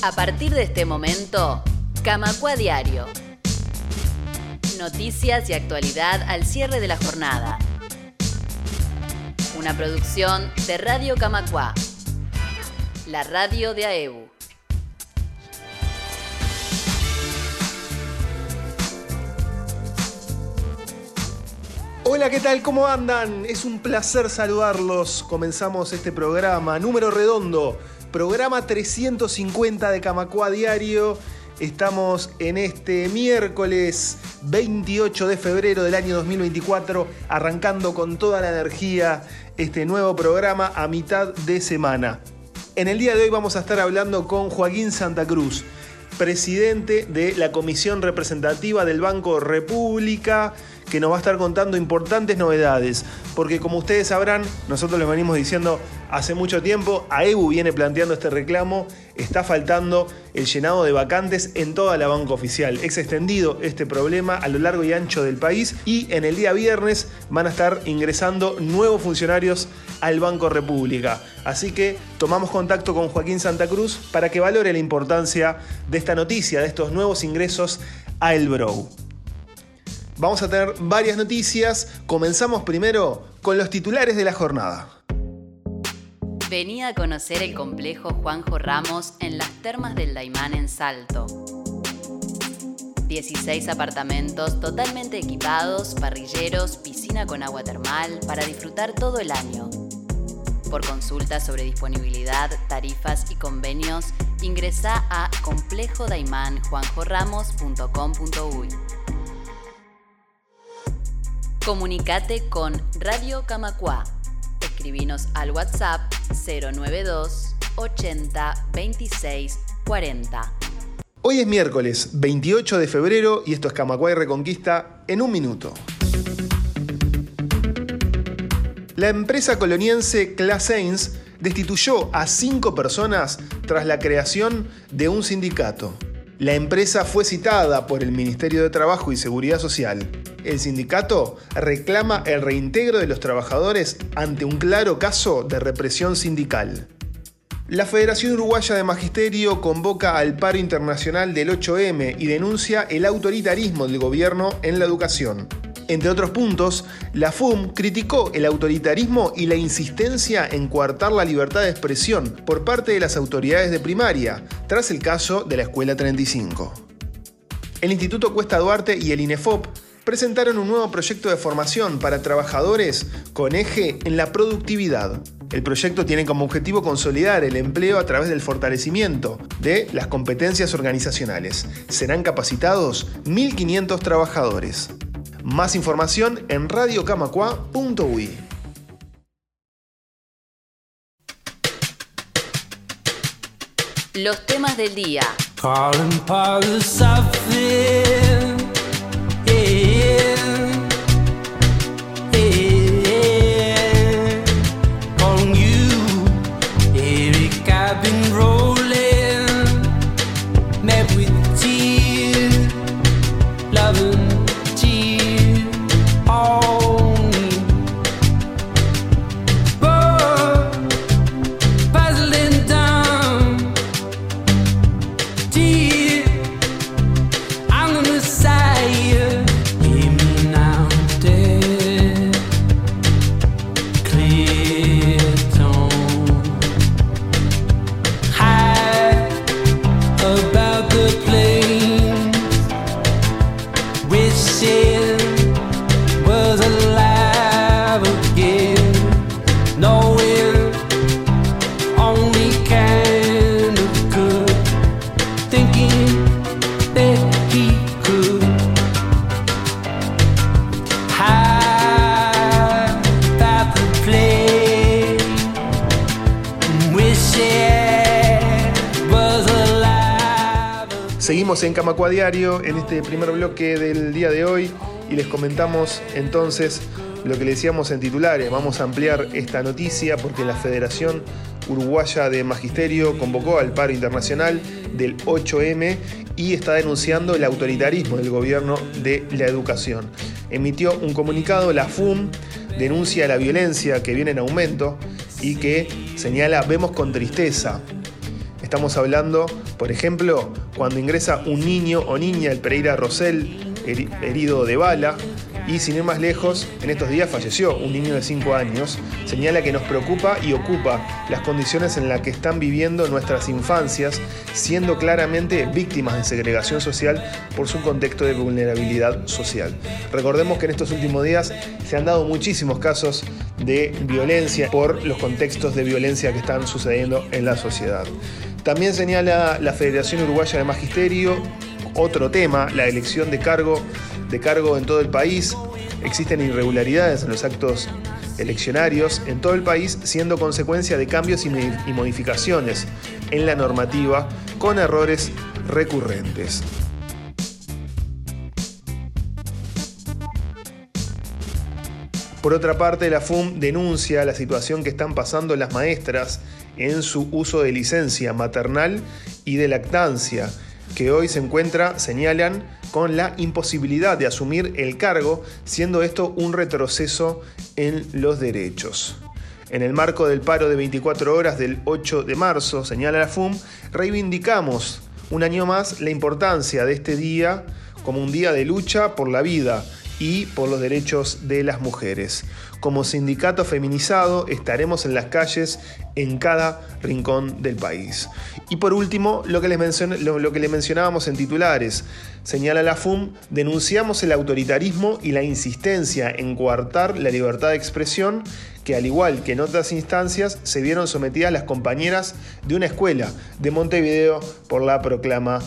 A partir de este momento, Camacua Diario. Noticias y actualidad al cierre de la jornada. Una producción de Radio Camacua, la radio de AEBU. Hola, ¿qué tal? ¿Cómo andan? Es un placer saludarlos. Comenzamos este programa, número redondo, programa 350 de Camacua Diario. Estamos en este miércoles 28 de febrero del año 2024, arrancando con toda la energía este nuevo programa a mitad de semana. En el día de hoy vamos a estar hablando con Joaquín Santa Cruz, presidente de la Comisión Representativa del Banco República que nos va a estar contando importantes novedades. Porque como ustedes sabrán, nosotros les venimos diciendo hace mucho tiempo, AEBU viene planteando este reclamo, está faltando el llenado de vacantes en toda la banca oficial. Es extendido este problema a lo largo y ancho del país y en el día viernes van a estar ingresando nuevos funcionarios al Banco República. Así que tomamos contacto con Joaquín Santa Cruz para que valore la importancia de esta noticia, de estos nuevos ingresos a El Brow. Vamos a tener varias noticias. Comenzamos primero con los titulares de la jornada. Venía a conocer el complejo Juanjo Ramos en las termas del Daimán en Salto. 16 apartamentos totalmente equipados, parrilleros, piscina con agua termal para disfrutar todo el año. Por consultas sobre disponibilidad, tarifas y convenios, ingresa a complejodaimanjuanjoramos.com.uy. Comunicate con Radio Camacua. Escribinos al WhatsApp 092 80 26 40. Hoy es miércoles 28 de febrero y esto es Camacua y Reconquista en un minuto. La empresa coloniense Clasains destituyó a cinco personas tras la creación de un sindicato. La empresa fue citada por el Ministerio de Trabajo y Seguridad Social. El sindicato reclama el reintegro de los trabajadores ante un claro caso de represión sindical. La Federación Uruguaya de Magisterio convoca al paro internacional del 8M y denuncia el autoritarismo del gobierno en la educación. Entre otros puntos, la FUM criticó el autoritarismo y la insistencia en coartar la libertad de expresión por parte de las autoridades de primaria, tras el caso de la Escuela 35. El Instituto Cuesta Duarte y el INEFOP presentaron un nuevo proyecto de formación para trabajadores con eje en la productividad. El proyecto tiene como objetivo consolidar el empleo a través del fortalecimiento de las competencias organizacionales. Serán capacitados 1.500 trabajadores. Más información en radiocamacua.ui. Los temas del día. Seguimos en Camacua Diario en este primer bloque del día de hoy y les comentamos entonces lo que le decíamos en titulares. Vamos a ampliar esta noticia porque la Federación Uruguaya de Magisterio convocó al paro internacional del 8M y está denunciando el autoritarismo del gobierno de la educación. Emitió un comunicado, la FUM denuncia la violencia que viene en aumento y que señala, vemos con tristeza Estamos hablando, por ejemplo, cuando ingresa un niño o niña el Pereira Rosell herido de bala, y sin ir más lejos, en estos días falleció un niño de 5 años, señala que nos preocupa y ocupa las condiciones en las que están viviendo nuestras infancias, siendo claramente víctimas de segregación social por su contexto de vulnerabilidad social. Recordemos que en estos últimos días se han dado muchísimos casos de violencia por los contextos de violencia que están sucediendo en la sociedad. También señala la Federación Uruguaya de Magisterio otro tema, la elección de cargo de cargo en todo el país. Existen irregularidades en los actos eleccionarios en todo el país, siendo consecuencia de cambios y modificaciones en la normativa con errores recurrentes. Por otra parte, la FUM denuncia la situación que están pasando las maestras en su uso de licencia maternal y de lactancia, que hoy se encuentra, señalan, con la imposibilidad de asumir el cargo, siendo esto un retroceso en los derechos. En el marco del paro de 24 horas del 8 de marzo, señala la FUM, reivindicamos un año más la importancia de este día como un día de lucha por la vida y por los derechos de las mujeres. Como sindicato feminizado estaremos en las calles en cada rincón del país. Y por último, lo que les, lo, que mencionábamos en titulares, señala la FUM, denunciamos el autoritarismo y la insistencia en coartar la libertad de expresión que al igual que en otras instancias se vieron sometidas las compañeras de una escuela de Montevideo por la proclama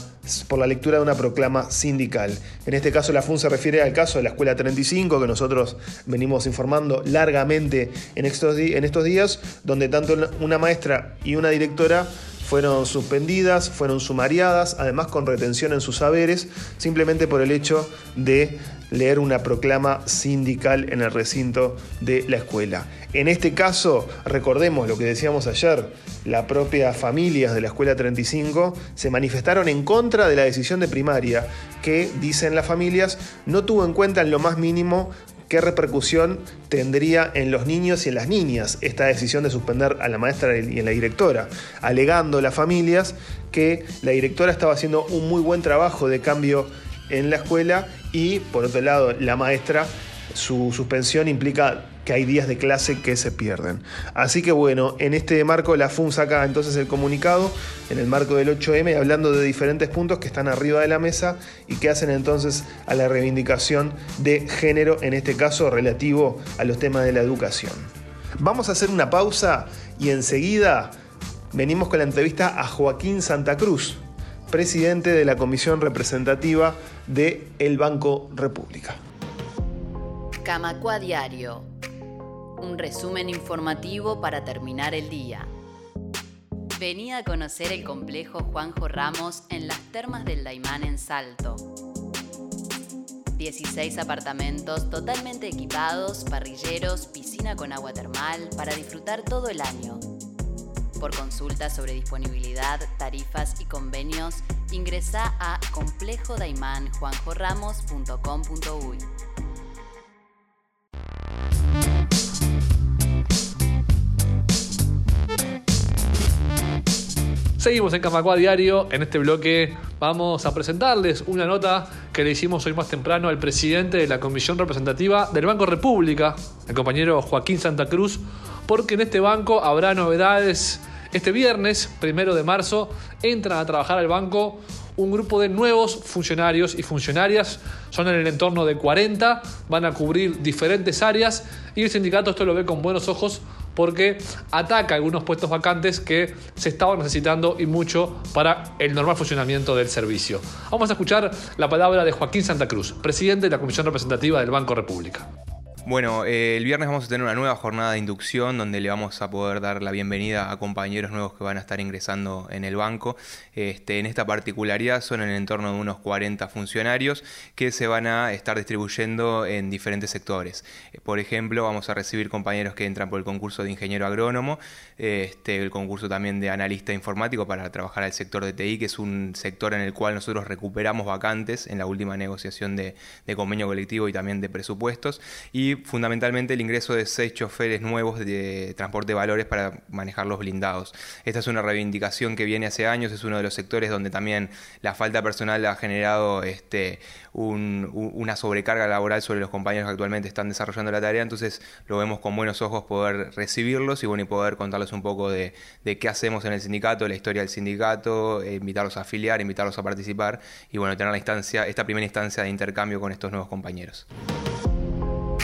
por la lectura de una proclama sindical. En este caso la FUN se refiere al caso de la Escuela 35 que nosotros venimos informando largamente en estos, en estos días, donde tanto una maestra y una directora fueron suspendidas, fueron sumariadas, además con retención en sus saberes, simplemente por el hecho de leer una proclama sindical en el recinto de la escuela. En este caso, recordemos lo que decíamos ayer, la propia familias de la Escuela 35 se manifestaron en contra de la decisión de primaria que, dicen las familias, no tuvo en cuenta en lo más mínimo qué repercusión tendría en los niños y en las niñas esta decisión de suspender a la maestra y a la directora, alegando las familias que la directora estaba haciendo un muy buen trabajo de cambio en la escuela y por otro lado la maestra su suspensión implica que hay días de clase que se pierden. Así que bueno, en este marco la FUN saca entonces el comunicado, en el marco del 8M, hablando de diferentes puntos que están arriba de la mesa y que hacen entonces a la reivindicación de género, en este caso relativo a los temas de la educación. Vamos a hacer una pausa y enseguida venimos con la entrevista a Joaquín Santa Cruz, presidente de la Comisión Representativa de El Banco República. Camacua Diario. Un resumen informativo para terminar el día. Venía a conocer el complejo Juanjo Ramos en las termas del Daimán en Salto. 16 apartamentos totalmente equipados, parrilleros, piscina con agua termal para disfrutar todo el año. Por consultas sobre disponibilidad, tarifas y convenios, ingresa a complejodaimanjuanjoramos.com.uy. Seguimos en Camacua Diario. En este bloque vamos a presentarles una nota que le hicimos hoy más temprano al presidente de la Comisión Representativa del Banco República, el compañero Joaquín Santa Cruz, porque en este banco habrá novedades. Este viernes, primero de marzo, entran a trabajar al banco un grupo de nuevos funcionarios y funcionarias. Son en el entorno de 40, van a cubrir diferentes áreas y el sindicato esto lo ve con buenos ojos porque ataca algunos puestos vacantes que se estaban necesitando y mucho para el normal funcionamiento del servicio. Vamos a escuchar la palabra de Joaquín Santa Cruz, presidente de la Comisión Representativa del Banco República. Bueno, eh, el viernes vamos a tener una nueva jornada de inducción donde le vamos a poder dar la bienvenida a compañeros nuevos que van a estar ingresando en el banco. Este, en esta particularidad son en el entorno de unos 40 funcionarios que se van a estar distribuyendo en diferentes sectores. Por ejemplo, vamos a recibir compañeros que entran por el concurso de ingeniero agrónomo, este, el concurso también de analista informático para trabajar al sector de TI, que es un sector en el cual nosotros recuperamos vacantes en la última negociación de, de convenio colectivo y también de presupuestos. Y fundamentalmente el ingreso de seis choferes nuevos de transporte de valores para manejar los blindados. Esta es una reivindicación que viene hace años, es uno de los sectores donde también la falta personal ha generado este, una sobrecarga laboral sobre los compañeros que actualmente están desarrollando la tarea, entonces lo vemos con buenos ojos poder recibirlos y, bueno, y poder contarles un poco de, qué hacemos en el sindicato, la historia del sindicato, eh, invitarlos a afiliar, invitarlos a participar y bueno, tener la instancia, esta primera instancia de intercambio con estos nuevos compañeros.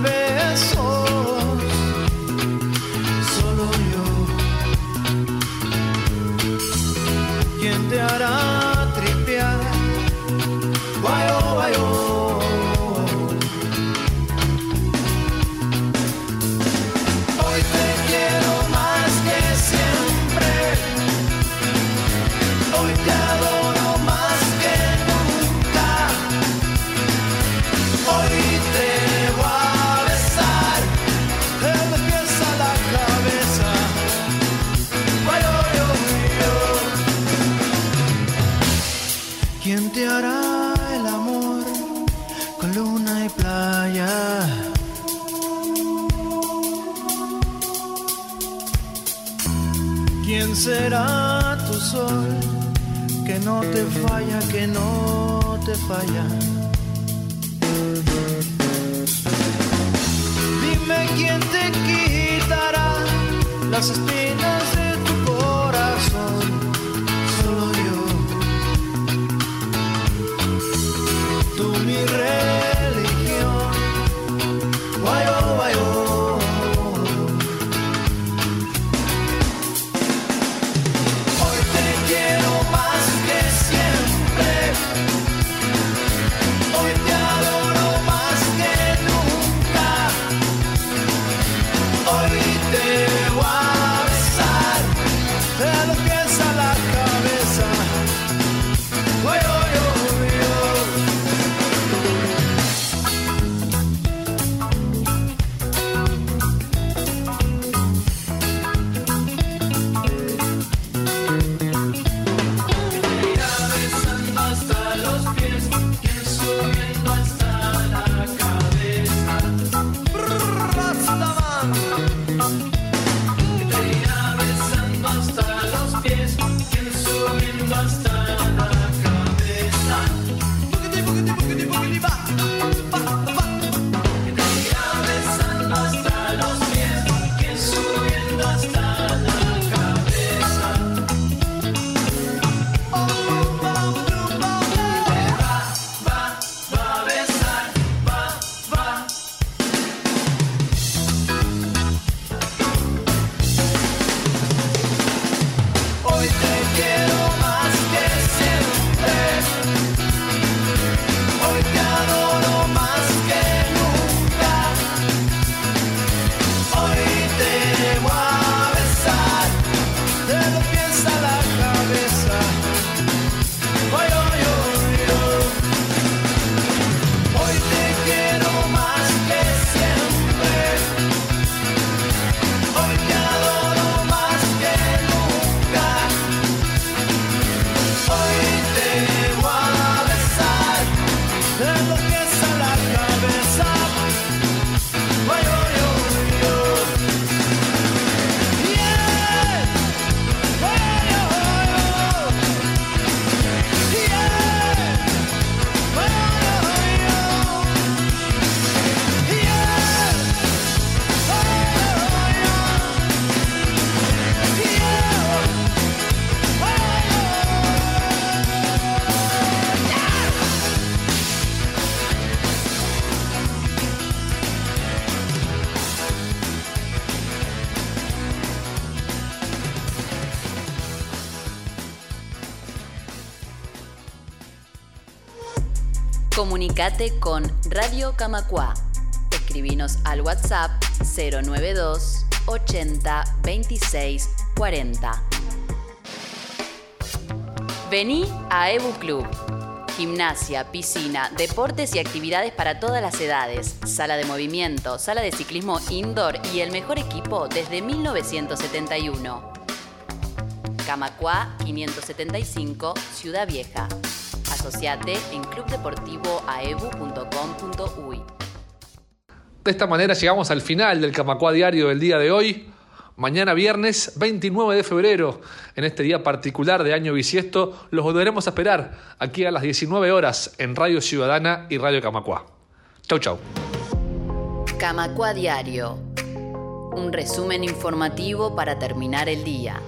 besos, solo yo. ¿Quién te hará tripear? Guayo, guayo. Hoy te quiero más que siempre, hoy te adoro. que no te falla, que no te falla. Dime quién te quitará las espinas Comunicate con Radio Camacua. Escribinos al WhatsApp 092 80 26 40. Vení a Ebu Club. Gimnasia, piscina, deportes y actividades para todas las edades, sala de movimiento, sala de ciclismo indoor y el mejor equipo desde 1971. Camacua 575, Ciudad Vieja. Asociate en clubdeportivoaebu.com.uy. De esta manera llegamos al final del Camacua Diario del día de hoy. Mañana viernes 29 de febrero, en este día particular de año bisiesto, los volveremos a esperar aquí a las 19 horas en Radio Ciudadana y Radio Camacua. Chau, chau. Diario. Un resumen informativo para terminar el día.